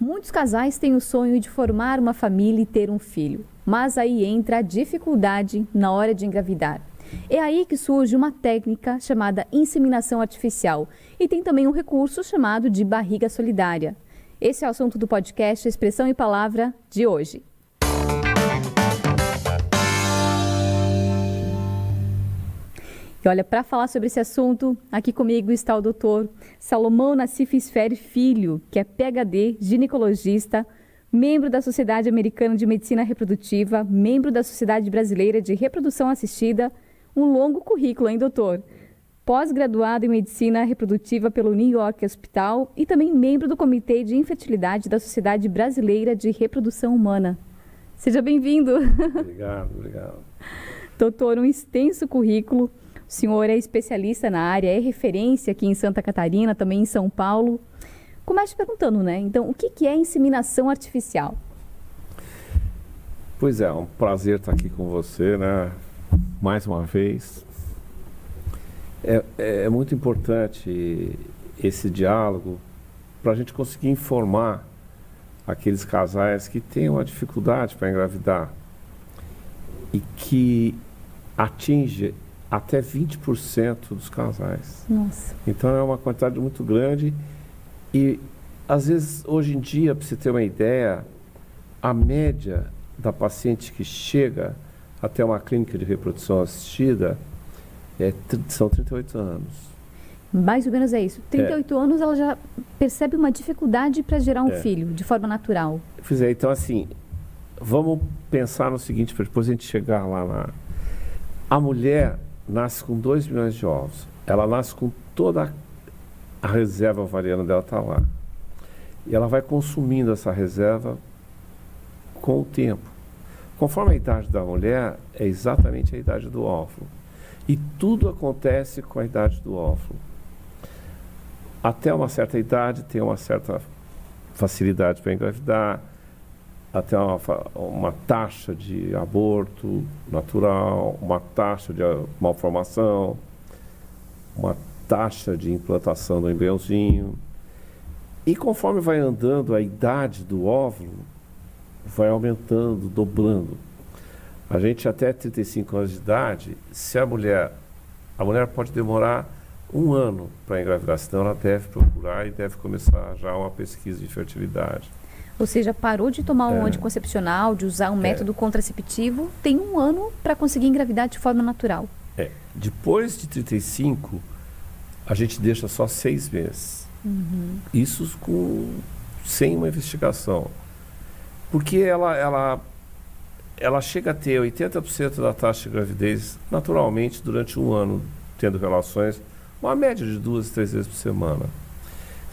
Muitos casais têm o sonho de formar uma família e ter um filho, mas aí entra a dificuldade na hora de engravidar. É aí que surge uma técnica chamada inseminação artificial e tem também um recurso chamado de barriga solidária. Esse é o assunto do podcast Expressão e Palavra de hoje. E olha, para falar sobre esse assunto, aqui comigo está o doutor Salomão Nassif Esfere Filho, que é PhD, ginecologista, membro da Sociedade Americana de Medicina Reprodutiva, membro da Sociedade Brasileira de Reprodução Assistida, um longo currículo, hein, doutor? Pós-graduado em Medicina Reprodutiva pelo New York Hospital e também membro do Comitê de Infertilidade da Sociedade Brasileira de Reprodução Humana. Seja bem-vindo. Obrigado, obrigado. Doutor, um extenso currículo senhor é especialista na área, é referência aqui em Santa Catarina, também em São Paulo. Comece perguntando, né? Então, o que, que é inseminação artificial? Pois é, é um prazer estar aqui com você, né? Mais uma vez. É, é, é muito importante esse diálogo para a gente conseguir informar aqueles casais que têm uma dificuldade para engravidar e que atinge até 20% dos casais. Nossa. Então é uma quantidade muito grande e às vezes hoje em dia, para você ter uma ideia, a média da paciente que chega até uma clínica de reprodução assistida é, são 38 anos. Mais ou menos é isso. 38 é. anos ela já percebe uma dificuldade para gerar um é. filho de forma natural. Pois é, então assim, vamos pensar no seguinte, para depois a gente chegar lá na. A mulher, nasce com 2 milhões de ovos. Ela nasce com toda a reserva ovariana dela está lá. E ela vai consumindo essa reserva com o tempo. Conforme a idade da mulher, é exatamente a idade do óvulo. E tudo acontece com a idade do óvulo. Até uma certa idade tem uma certa facilidade para engravidar, até uma, uma taxa de aborto natural, uma taxa de malformação, uma taxa de implantação do embriãozinho. E conforme vai andando a idade do óvulo, vai aumentando, dobrando. A gente até 35 anos de idade, se a mulher, a mulher pode demorar um ano para engravidar, senão ela deve procurar e deve começar já uma pesquisa de fertilidade. Ou seja, parou de tomar um é. anticoncepcional, de usar um é. método contraceptivo, tem um ano para conseguir engravidar de forma natural. É. Depois de 35, a gente deixa só seis meses. Uhum. Isso com, sem uma investigação. Porque ela, ela, ela chega a ter 80% da taxa de gravidez naturalmente durante um ano, tendo relações, uma média de duas, três vezes por semana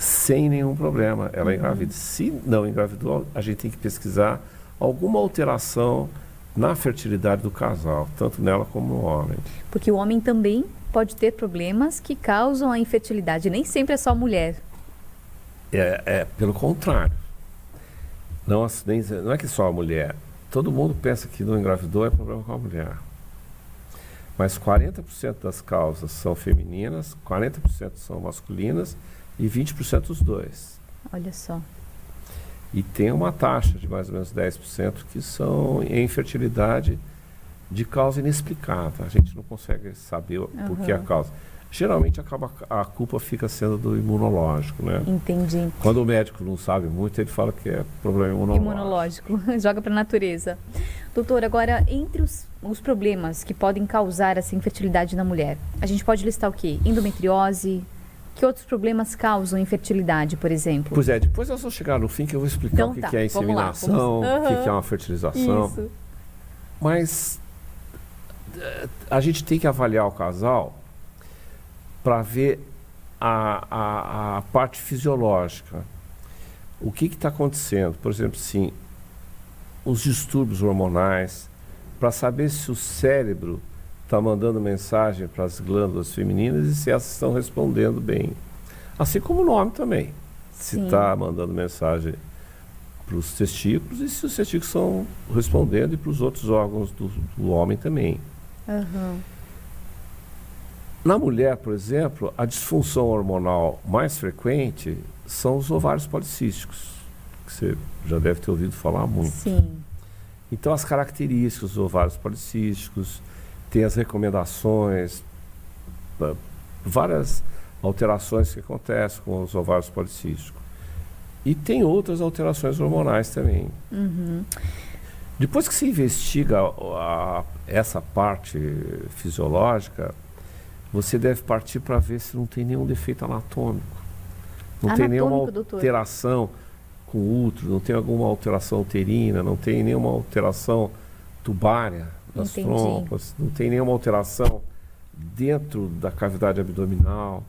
sem nenhum problema. Ela uhum. engravida. Se não engravidou, a gente tem que pesquisar alguma alteração na fertilidade do casal, tanto nela como no homem. Porque o homem também pode ter problemas que causam a infertilidade, nem sempre é só a mulher. É, é pelo contrário. Não, nem, não é que só a mulher. Todo mundo pensa que não engravidou é problema com a mulher. Mas 40% das causas são femininas, 40% são masculinas e 20% os dois. Olha só. E tem uma taxa de mais ou menos 10% que são em infertilidade de causa inexplicável. A gente não consegue saber uhum. por que a causa. Geralmente acaba, a culpa fica sendo do imunológico, né? Entendi. Quando o médico não sabe muito, ele fala que é problema imunológico. Imunológico, joga para a natureza. Doutor, agora, entre os, os problemas que podem causar essa infertilidade na mulher, a gente pode listar o quê? Endometriose, que outros problemas causam infertilidade, por exemplo? Pois é, depois nós vamos chegar no fim que eu vou explicar então, o que, tá, que é inseminação, vamos... Uhum. o que, é uma fertilização. Isso. Mas a gente tem que avaliar o casal para ver a, a, a, parte fisiológica. O que está acontecendo? Por exemplo, sim, os distúrbios hormonais, para saber se o cérebro está mandando mensagem para as glândulas femininas e se elas estão respondendo bem. Assim como o nome também. Se está mandando mensagem para os testículos e se os testículos estão respondendo e para os outros órgãos do, do homem também. Uhum. Na mulher, por exemplo, a disfunção hormonal mais frequente são os ovários policísticos, que você já deve ter ouvido falar muito. Sim. Então, as características dos ovários policísticos, tem as recomendações, várias alterações que acontecem com os ovários policísticos. E tem outras alterações hormonais também. Uhum. Depois que se investiga a, a, essa parte fisiológica, você deve partir para ver se não tem nenhum defeito anatômico. Não anatômico, tem nenhuma doutor. alteração com o útero, não tem alguma alteração uterina, não tem nenhuma alteração tubária das Entendi. trompas, não tem nenhuma alteração dentro da cavidade abdominal.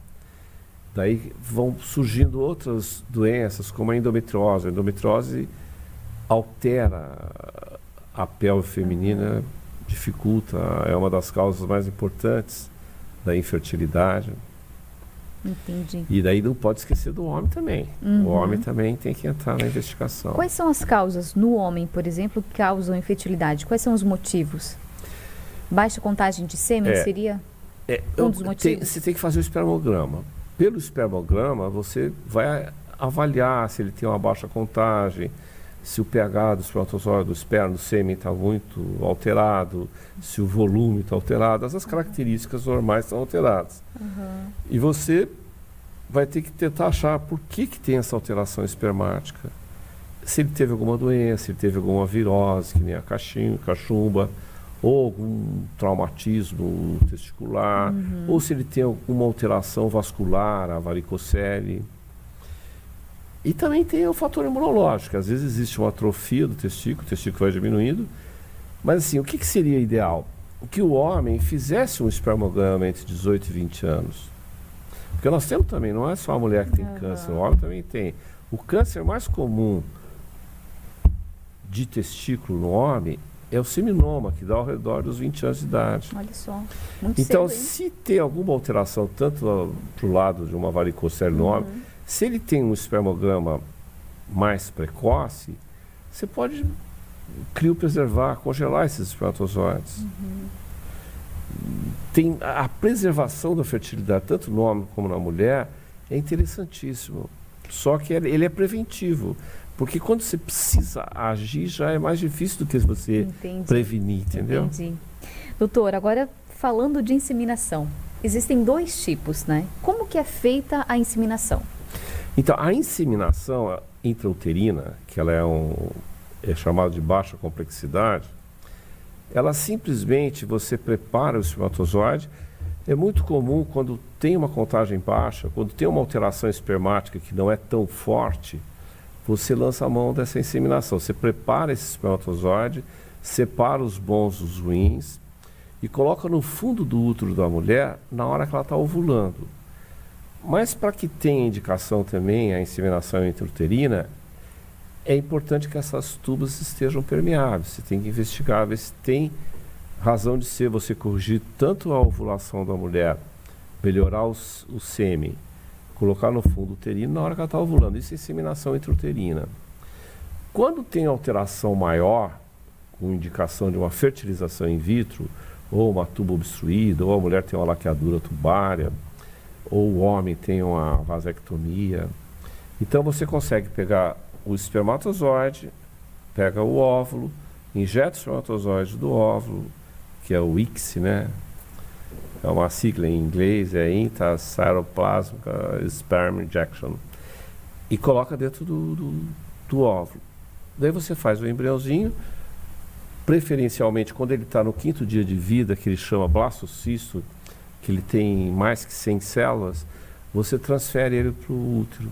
Daí vão surgindo outras doenças, como a endometriose. A endometriose altera a pelve feminina, dificulta, é uma das causas mais importantes da infertilidade. Entendi. E daí não pode esquecer do homem também. Uhum. O homem também tem que entrar na investigação. Quais são as causas no homem, por exemplo, que causam infertilidade? Quais são os motivos? Baixa contagem de sêmen É. seria? É, Um dos tem- motivos. você tem que fazer o espermograma. Pelo espermograma, você vai avaliar se ele tem uma baixa contagem, se o pH do espermatozoide, do do sêmen está muito alterado, se o volume está alterado, essas características normais estão alteradas. E você vai ter que tentar achar por que, que tem essa alteração espermática. Se ele teve alguma doença, se ele teve alguma virose, que nem a cachim- cachumba, ou algum traumatismo testicular, ou se ele tem alguma alteração vascular, a varicocele. E também tem o fator imunológico. Às vezes existe uma atrofia do testículo, o testículo vai diminuindo. Mas assim, o que, que seria ideal? Que o homem fizesse um espermograma entre 18 e 20 anos. Porque nós temos também, não é só a mulher que tem Aham. câncer, o homem também tem. O câncer mais comum de testículo no homem é o seminoma, que dá ao redor dos 20 anos de idade. Olha só. Muito Então, cedo, se tem alguma alteração, tanto para o lado de uma varicocele no homem, Uhum. Se ele tem um espermograma mais precoce, você pode criopreservar, congelar esses espermatozoides. Uhum. Tem a preservação da fertilidade, tanto no homem como na mulher, é interessantíssimo. Só que ele ele é preventivo. Porque quando você precisa agir, já é mais difícil do que você Entendi. prevenir, entendeu? Entendi. Doutor, agora falando de inseminação. Existem dois tipos, né? Como que é feita a inseminação? Então, a inseminação intrauterina, que ela é um é chamada de baixa complexidade, ela simplesmente você prepara o espermatozoide. É muito comum quando tem uma contagem baixa, quando tem uma alteração espermática que não é tão forte, você lança a mão dessa inseminação. Você prepara esse espermatozoide, separa os bons dos ruins e coloca no fundo do útero da mulher na hora que ela está ovulando. Mas para que tenha indicação também a inseminação intrauterina, é importante que essas tubas estejam permeáveis. Você tem que investigar, ver se tem razão de ser você corrigir tanto a ovulação da mulher, melhorar os, o sêmen, colocar no fundo uterino na hora que ela está ovulando. Isso é inseminação intrauterina. Quando tem alteração maior, com indicação de uma fertilização in vitro, ou uma tuba obstruída, ou a mulher tem uma laqueadura tubária, ou o homem tem uma vasectomia. Então você consegue pegar o espermatozoide, pega o óvulo, injeta o espermatozoide do óvulo, que é o ICSI, né? É uma sigla em inglês, é Intracytoplasmic Sperm Injection. E coloca dentro do, do, do óvulo. Daí você faz o embriãozinho, preferencialmente quando ele está no quinto dia de vida, que ele chama blastocisto, que ele tem mais que 100 células, você transfere ele para o útero.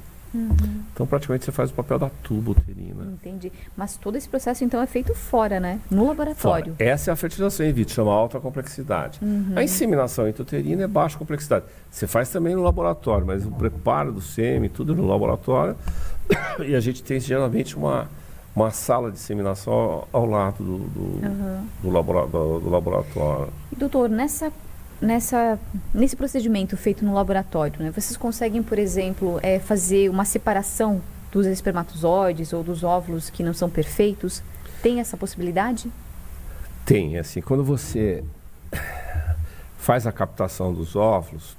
Então, praticamente, você faz o papel da tuba uterina. Entendi. Mas todo esse processo, então, é feito fora, né? No laboratório. Fora. Essa é a fertilização in vitro, chama alta complexidade. A inseminação intrauterina é baixa complexidade. Você faz também no laboratório, mas o preparo do sêmen, tudo no laboratório. e a gente tem geralmente uma, uma sala de inseminação ao, ao lado do, do, Aham. do labora- do- do laboratório. E, doutor, nessa, nessa, nesse procedimento feito no laboratório, né, vocês conseguem, por exemplo, eh, fazer uma separação dos espermatozoides ou dos óvulos que não são perfeitos? Tem essa possibilidade? Tem, assim, quando você faz a captação dos óvulos,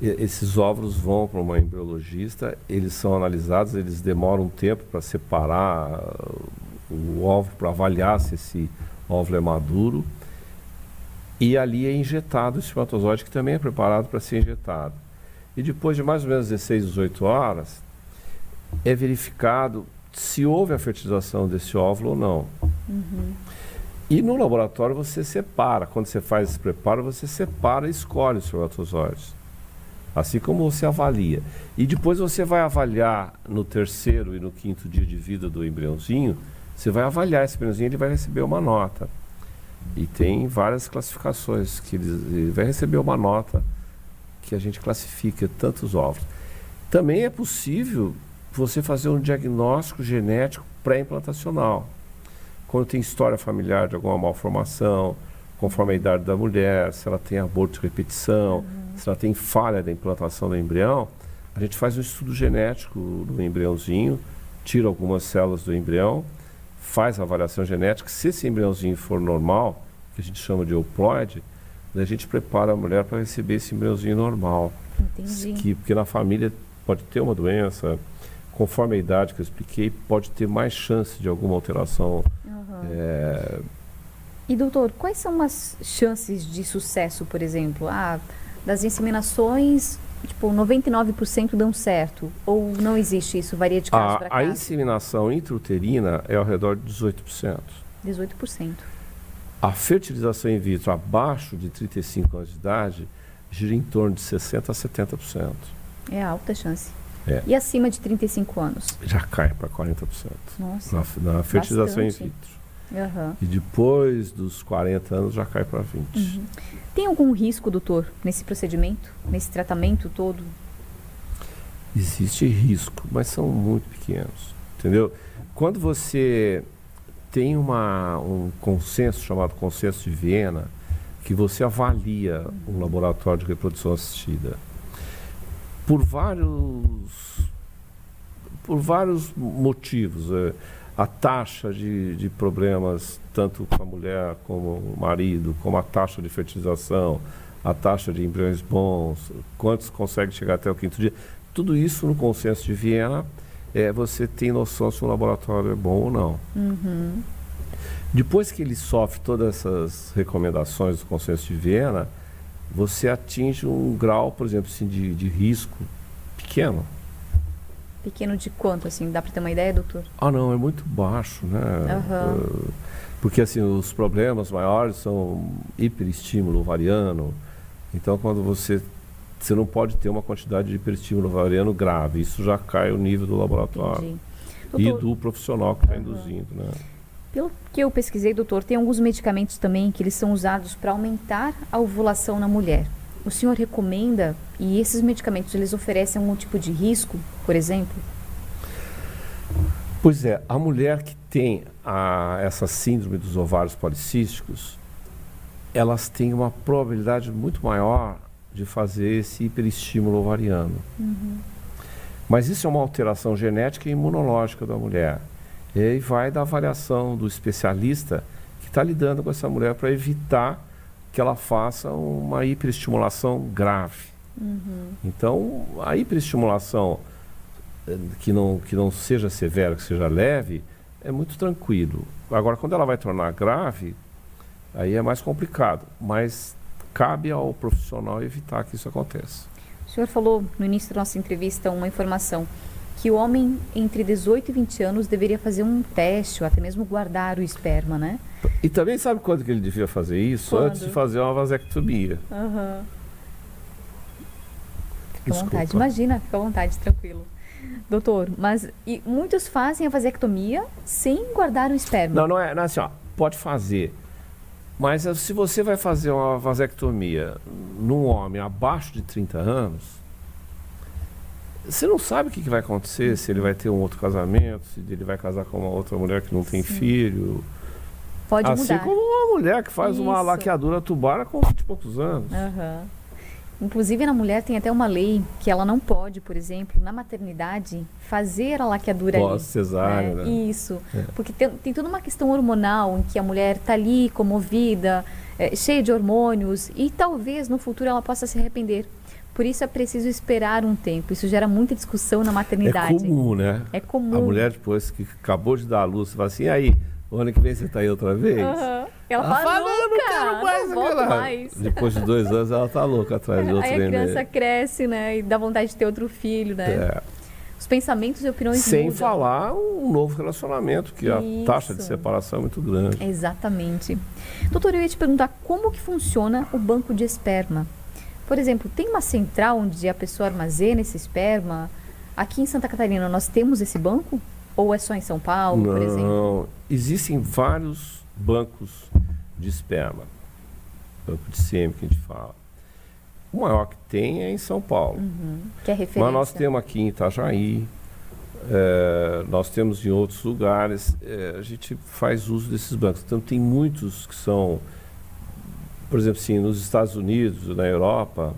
esses óvulos vão para uma embriologista, eles são analisados, eles demoram um tempo para separar o óvulo, para avaliar se esse óvulo é maduro. E ali é injetado o espermatozoide, que também é preparado para ser injetado. E depois de mais ou menos 16, 18 horas, é verificado se houve a fertilização desse óvulo ou não. Uhum. E no laboratório você separa, quando você faz esse preparo, você separa e escolhe os espermatozoides. Assim como você avalia. E depois você vai avaliar no terceiro e no quinto dia de vida do embriãozinho, você vai avaliar esse embriãozinho e ele vai receber uma nota. E tem várias classificações que ele, ele vai receber uma nota que a gente classifica tantos ovos. Também é possível você fazer um diagnóstico genético pré-implantacional. Quando tem história familiar de alguma malformação, conforme a idade da mulher, se ela tem aborto de repetição, uhum se ela tem falha da implantação do embrião, a gente faz um estudo genético do embriãozinho, tira algumas células do embrião, faz a avaliação genética. Se esse embriãozinho for normal, que a gente chama de euploide, a gente prepara a mulher para receber esse embriãozinho normal. Entendi. Que, porque na família pode ter uma doença, conforme a idade que eu expliquei, pode ter mais chance de alguma alteração. Uhum. É... E doutor, quais são as chances de sucesso, por exemplo? Ah, das inseminações, tipo, 99% dão certo? Ou não existe isso? Varia de caso para caso? A inseminação intrauterina é ao redor de 18%. 18%. A fertilização in vitro abaixo de 35 anos de idade gira em torno de 60% a 70%. É alta chance. É. E acima de 35 anos? Já cai para 40%. Nossa. Na, na fertilização Bastante. in vitro. Uhum. E depois dos 40 anos já cai para 20. Uhum. Tem algum risco, doutor, nesse procedimento, nesse tratamento todo? Existe risco, mas são muito pequenos. Entendeu? Quando você tem uma, um consenso chamado consenso de Viena, que você avalia um laboratório de reprodução assistida por vários por vários motivos. É, a taxa de, de problemas, tanto com a mulher como o marido, como a taxa de fertilização, a taxa de embriões bons, quantos conseguem chegar até o quinto dia, tudo isso no consenso de Viena, é, você tem noção se o laboratório é bom ou não. Uhum. Depois que ele sofre todas essas recomendações do consenso de Viena, você atinge um grau, por exemplo, assim, de, de risco pequeno. Pequeno de quanto, assim? Dá para ter uma ideia, doutor? Ah, não, é muito baixo, né? Uhum. Porque, assim, os problemas maiores são hiperestímulo ovariano. Então, quando você... Você não pode ter uma quantidade de hiperestímulo ovariano grave. Isso já cai o nível do laboratório. E do profissional que está uhum. induzindo, né? Pelo que eu pesquisei, doutor, tem alguns medicamentos também que eles são usados para aumentar a ovulação na mulher o senhor recomenda e esses medicamentos eles oferecem algum tipo de risco, por exemplo? Pois é, a mulher que tem a, essa síndrome dos ovários policísticos, elas têm uma probabilidade muito maior de fazer esse hiperestímulo ovariano. Uhum. Mas isso é uma alteração genética e imunológica da mulher. E aí vai da avaliação do especialista que está lidando com essa mulher para evitar que ela faça uma hiperestimulação grave. Uhum. Então, a hiperestimulação eh, que não, que não seja severa, que seja leve, é muito tranquilo. Agora, quando ela vai tornar grave, aí é mais complicado. Mas cabe ao profissional evitar que isso aconteça. O senhor falou no início da nossa entrevista uma informação que o homem entre 18 e 20 anos deveria fazer um teste ou até mesmo guardar o esperma, né? E também sabe quando que ele devia fazer isso? Quando? Antes de fazer uma vasectomia. Uhum. Fica à vontade, imagina, fica à vontade, tranquilo. Doutor, mas e muitos fazem a vasectomia sem guardar o esperma. Não, não é, não é assim, ó, pode fazer. Mas se você vai fazer uma vasectomia num homem abaixo de 30 anos, você não sabe o que, que, vai acontecer, se ele vai ter um outro casamento, se ele vai casar com uma outra mulher que não tem Sim. filho. Pode assim mudar. como uma mulher que faz Isso. uma laqueadura tubar com 20 e poucos anos. Uhum. Inclusive na mulher tem até uma lei que ela não pode, por exemplo, na maternidade, fazer a laqueadura Pós cesárea, né? né? Isso. É. Porque tem, tem, toda uma questão hormonal em que a mulher está ali comovida, é, cheia de hormônios e talvez no futuro ela possa se arrepender. Por isso é preciso esperar um tempo. Isso gera muita discussão na maternidade. É comum, né? É comum. A mulher depois que acabou de dar a luz, fala assim, aí, o ano que vem você está aí outra vez? Uhum. Ela, fala, fala não quero mais, não volto mais. Depois de dois anos ela tá louca atrás de outro Aí a criança cresce, né? E dá vontade de ter outro filho, né? É. Os pensamentos e opiniões Sem mudam. falar um novo relacionamento, que Isso. a taxa de separação é muito grande. Exatamente. Doutor, eu ia te perguntar como que funciona o banco de esperma. Por exemplo, tem uma central onde a pessoa armazena esse esperma? Aqui em Santa Catarina nós temos esse banco? Ou é só em São Paulo, Não, por exemplo? Não, existem vários bancos de esperma, banco de sêmen que a gente fala. O maior que tem é em São Paulo. Uhum, que é referência. Mas nós temos aqui em Itajaí, é, nós temos em outros lugares, é, a gente faz uso desses bancos. Então tem muitos que são, por exemplo, sim, nos Estados Unidos, na Europa,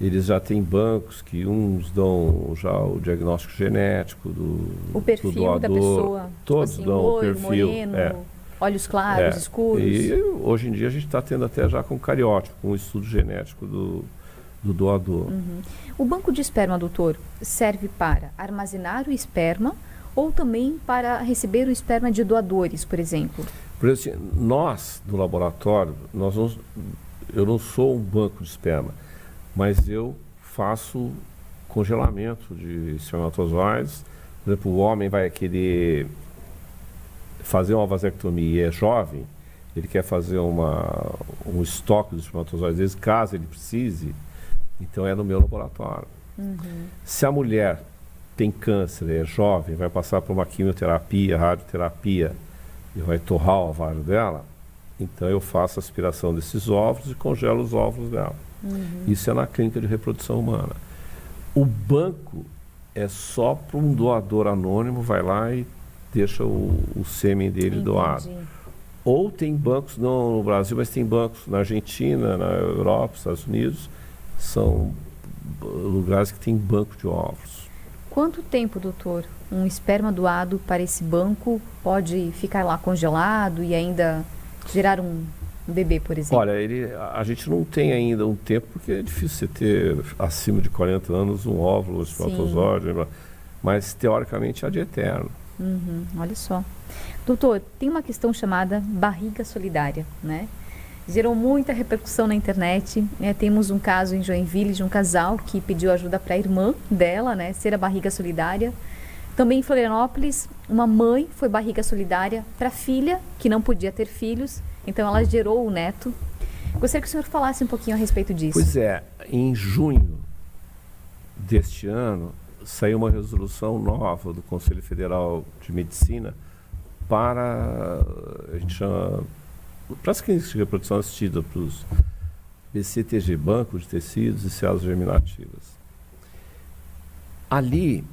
eles já têm bancos que uns dão já o diagnóstico genético do, o perfil do doador. da pessoa. Todos tipo assim, dão loiro, o perfil. Moreno, é. Olhos claros, é. escuros. E hoje em dia a gente está tendo até já com cariótipo, com um estudo genético do, do doador. Uhum. O banco de esperma, doutor, serve para armazenar o esperma ou também para receber o esperma de doadores, por exemplo? Por exemplo, assim, nós, do laboratório, nós não, eu não sou um banco de esperma mas eu faço congelamento de espermatozoides. Por exemplo, o homem vai querer fazer uma vasectomia e é jovem, ele quer fazer uma, um estoque dos espermatozoides, caso ele precise, então é no meu laboratório. Uhum. Se a mulher tem câncer, é jovem, vai passar por uma quimioterapia, radioterapia e vai torrar o ovário dela, então eu faço a aspiração desses óvulos e congelo os óvulos dela. Uhum. Isso é na clínica de reprodução humana. O banco é só para um doador anônimo, vai lá e deixa o, o sêmen dele Entendi. doado. Ou tem bancos, não no Brasil, mas tem bancos na Argentina, na Europa, Estados Unidos, são lugares que tem banco de óvulos. Quanto tempo, doutor, um esperma doado para esse banco pode ficar lá congelado e ainda gerar um bebê, por exemplo? Olha, ele, a gente não tem ainda um tempo, porque é difícil você ter acima de 40 anos um óvulo, um espermatozoide, mas teoricamente é de eterno. Uhum, olha só. Doutor, tem uma questão chamada barriga solidária, né? Gerou muita repercussão na internet. Né? Temos um caso em Joinville de um casal que pediu ajuda para a irmã dela, né? Ser a barriga solidária. Também em Florianópolis, uma mãe foi barriga solidária para a filha, que não podia ter filhos, então ela gerou o neto. Gostaria que o senhor falasse um pouquinho a respeito disso. Pois é, em junho deste ano saiu uma resolução nova do Conselho Federal de Medicina para a gente chama para as clínicas de reprodução assistida para os BCTG, Banco de Tecidos e Células Germinativas. Ali,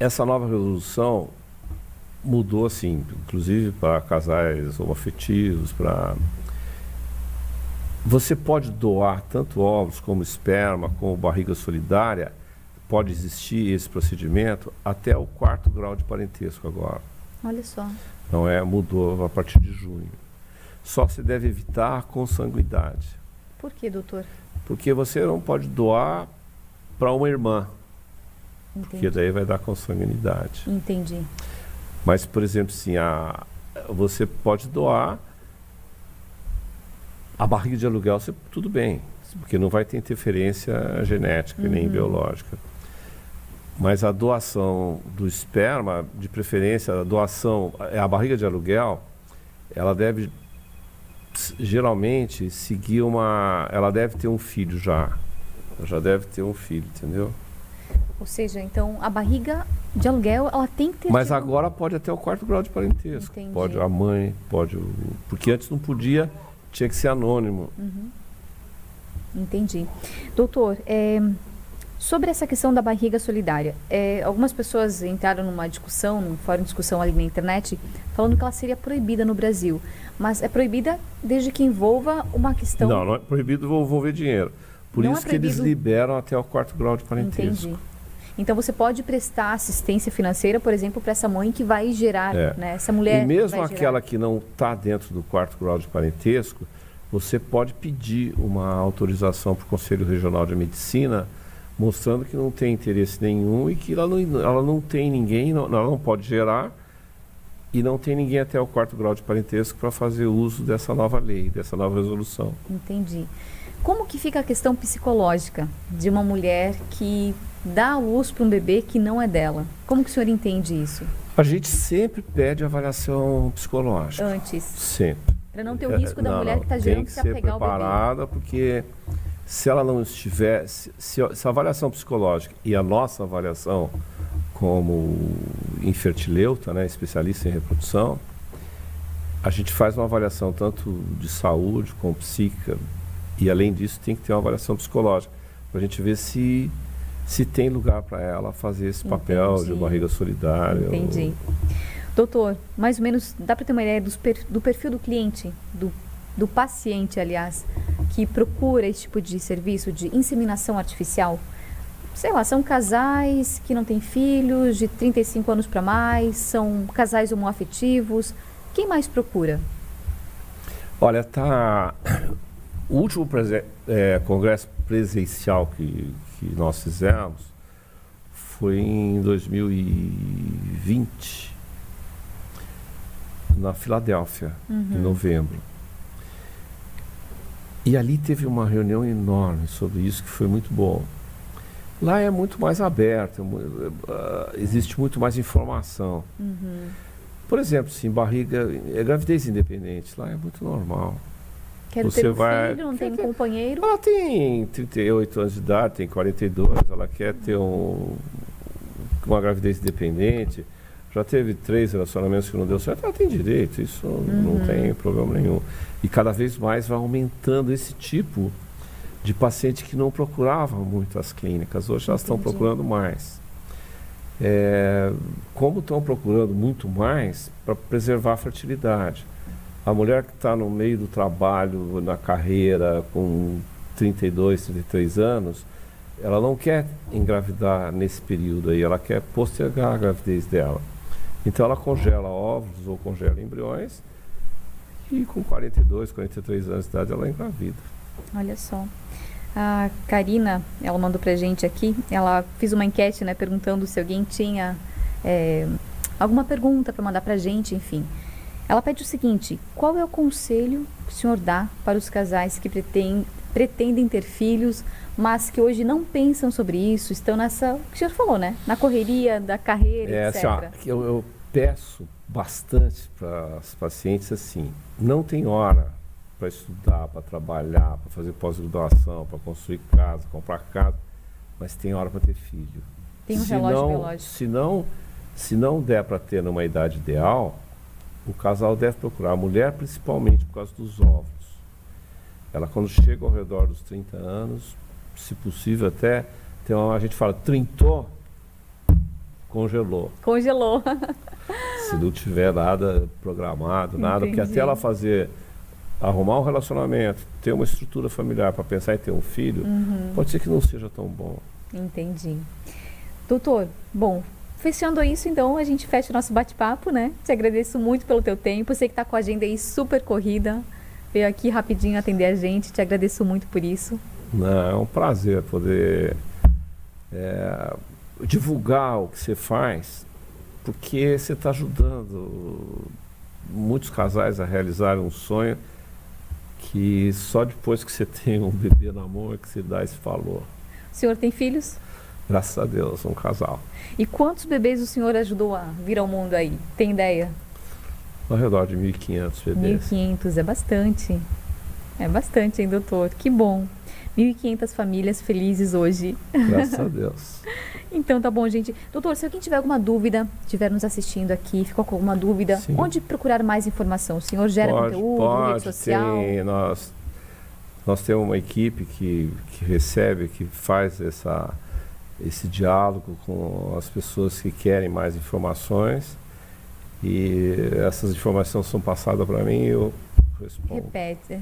essa nova resolução mudou assim, inclusive para casais homoafetivos, para você pode doar tanto óvulos como esperma, como barriga solidária, pode existir esse procedimento até o quarto grau de parentesco agora. Olha só. Não é, mudou a partir de junho. Só se deve evitar a consanguidade. Por que, doutor? Porque você não pode doar para uma irmã. Entendi. Porque daí vai dar consanguinidade. Entendi. Mas, por exemplo, assim, a, você pode doar a barriga de aluguel, você, tudo bem, porque não vai ter interferência genética Uhum. nem biológica. Mas a doação do esperma, de preferência, a doação, a a barriga de aluguel, ela deve geralmente seguir uma. Ela deve ter um filho já. Ela já deve ter um filho, entendeu? Ou seja, então a barriga de aluguel, ela tem que ter. Mas tido- agora pode até o quarto grau de parentesco. Entendi. Pode a mãe, pode o. Porque antes não podia, tinha que ser anônimo. Entendi. Doutor, é, sobre essa questão da barriga solidária, é, algumas pessoas entraram numa discussão, num fórum de discussão ali na internet, falando que ela seria proibida no Brasil. Mas é proibida desde que envolva uma questão. Não, não é proibido envolver dinheiro. Por Não isso é que eles liberam até o quarto grau de parentesco. Entendi. Então você pode prestar assistência financeira, por exemplo, para essa mãe que vai gerar, É. né? Essa mulher. E mesmo aquela gerar. que não está dentro do quarto grau de parentesco, você pode pedir uma autorização para o Conselho Regional de Medicina, mostrando que não tem interesse nenhum e que ela não, ela não tem ninguém, não, ela não pode gerar e não tem ninguém até o quarto grau de parentesco para fazer uso dessa nova lei, dessa nova resolução. Entendi. Como que fica a questão psicológica de uma mulher que dá a luz para um bebê que não é dela? Como que o senhor entende isso? A gente sempre pede avaliação psicológica. Antes, Sempre. para não ter o É, risco da não, mulher não, que está gerando que se apegar ao bebê. preparada, porque se ela não estiver, se, se- a avaliação psicológica e a nossa avaliação como infertileuta, né, especialista em reprodução, a gente faz uma avaliação tanto de saúde como psíquica e além disso tem que ter uma avaliação psicológica para a gente ver se se tem lugar para ela fazer esse papel de Entendi. barriga solidária. ou- Entendi. Doutor, mais ou menos dá para ter uma ideia per- do perfil do cliente, do, do paciente, aliás, que procura esse tipo de serviço de inseminação artificial? Sei lá, são casais que não têm filhos, de 35 anos para mais, são casais homoafetivos. Quem mais procura? Olha, tá. O último prese- eh, congresso presencial que, que nós fizemos foi em 2020, na Filadélfia, Uhum. em novembro. E ali teve uma reunião enorme sobre isso que foi muito bom. Lá é muito mais aberto, é mu- ah, existe muito mais informação. Uhum. Por exemplo, sim, barriga, é gravidez independente, lá é muito normal. Quero Você ter um vai- filho, não tem ter- companheiro. Ela tem 38 anos de idade, tem 42, ela quer ter um, uma gravidez independente, já teve três relacionamentos que não deu certo, ela tem direito, isso não Uhum. tem problema nenhum. E cada vez mais vai aumentando esse tipo de paciente que não procurava muito as clínicas, hoje elas estão procurando mais. É, como estão procurando muito mais para preservar a fertilidade. A mulher que está no meio do trabalho, na carreira, com 32, 33 anos, ela não quer engravidar nesse período aí, ela quer postergar a gravidez dela. Então ela congela óvulos ou congela embriões e com 42, 43 anos de idade ela engravida. Olha só. A Karina, ela mandou pra gente aqui, ela fez uma enquete, né, perguntando se alguém tinha é, alguma pergunta para mandar pra gente, enfim. Ela pede o seguinte: qual é o conselho que o senhor dá para os casais que pretendem, pretendem ter filhos, mas que hoje não pensam sobre isso, estão nessa, o que o senhor falou, né? Na correria da carreira, É, etc. assim, ó, eu, eu peço bastante para as pacientes assim, não tem hora para estudar, para trabalhar, para fazer pós-graduação, para construir casa, comprar casa, mas tem hora para ter filho. Tem um Se relógio não- biológico. Se não, se não der para ter numa idade ideal, o casal deve procurar, a mulher principalmente por causa dos óvulos. Ela quando chega ao redor dos 30 anos, se possível até, tem uma, a gente fala, trintou, congelou. Congelou. Se não tiver nada programado, nada, porque Entendi. até ela fazer, arrumar um relacionamento, ter uma estrutura familiar para pensar em ter um filho, Uhum. pode ser que não seja tão bom. Entendi. Doutor, bom, fechando isso, então a gente fecha o nosso bate-papo, né? Te agradeço muito pelo teu tempo. Sei que tá com a agenda aí super corrida. Veio aqui rapidinho atender a gente. Te agradeço muito por isso. Não, é um prazer poder é, divulgar o que você faz, porque você está ajudando muitos casais a realizarem um sonho que só depois que você tem um bebê na mão é que você dá esse valor. O senhor tem filhos? Graças a Deus, um casal. E quantos bebês o senhor ajudou a vir ao mundo aí? Tem ideia? Ao redor de 1.500 bebês. 1.500, é bastante. É bastante, hein, doutor? Que bom. 1.500 famílias felizes hoje. Graças a Deus. Então tá bom, gente. Doutor, se alguém tiver alguma dúvida, estiver nos assistindo aqui, ficou com alguma dúvida, Sim. onde procurar mais informação? O senhor gera pode, conteúdo, pode, rede social? Tem, nós, nós temos uma equipe que, que recebe, que faz essa, esse diálogo com as pessoas que querem mais informações. E essas informações são passadas para mim e eu respondo. Repete.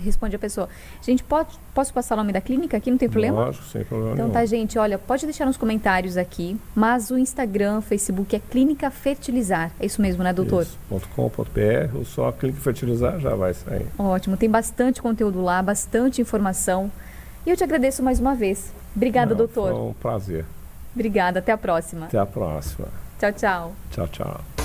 Responde a pessoa. Gente, pode, posso passar o nome da clínica aqui? Não tem problema? Lógico, sem problema Então tá, gente, olha, pode deixar nos comentários aqui, mas o Instagram, Facebook é Clínica Fertilizar. É isso mesmo, né, doutor? Isso, .com.br ou só em fertilizar já vai sair. Ótimo, tem bastante conteúdo lá, bastante informação. E eu te agradeço mais uma vez. Obrigada, Não, doutor. Foi um prazer. Obrigada, até a próxima. Até a próxima. Tchau, tchau. Tchau, tchau.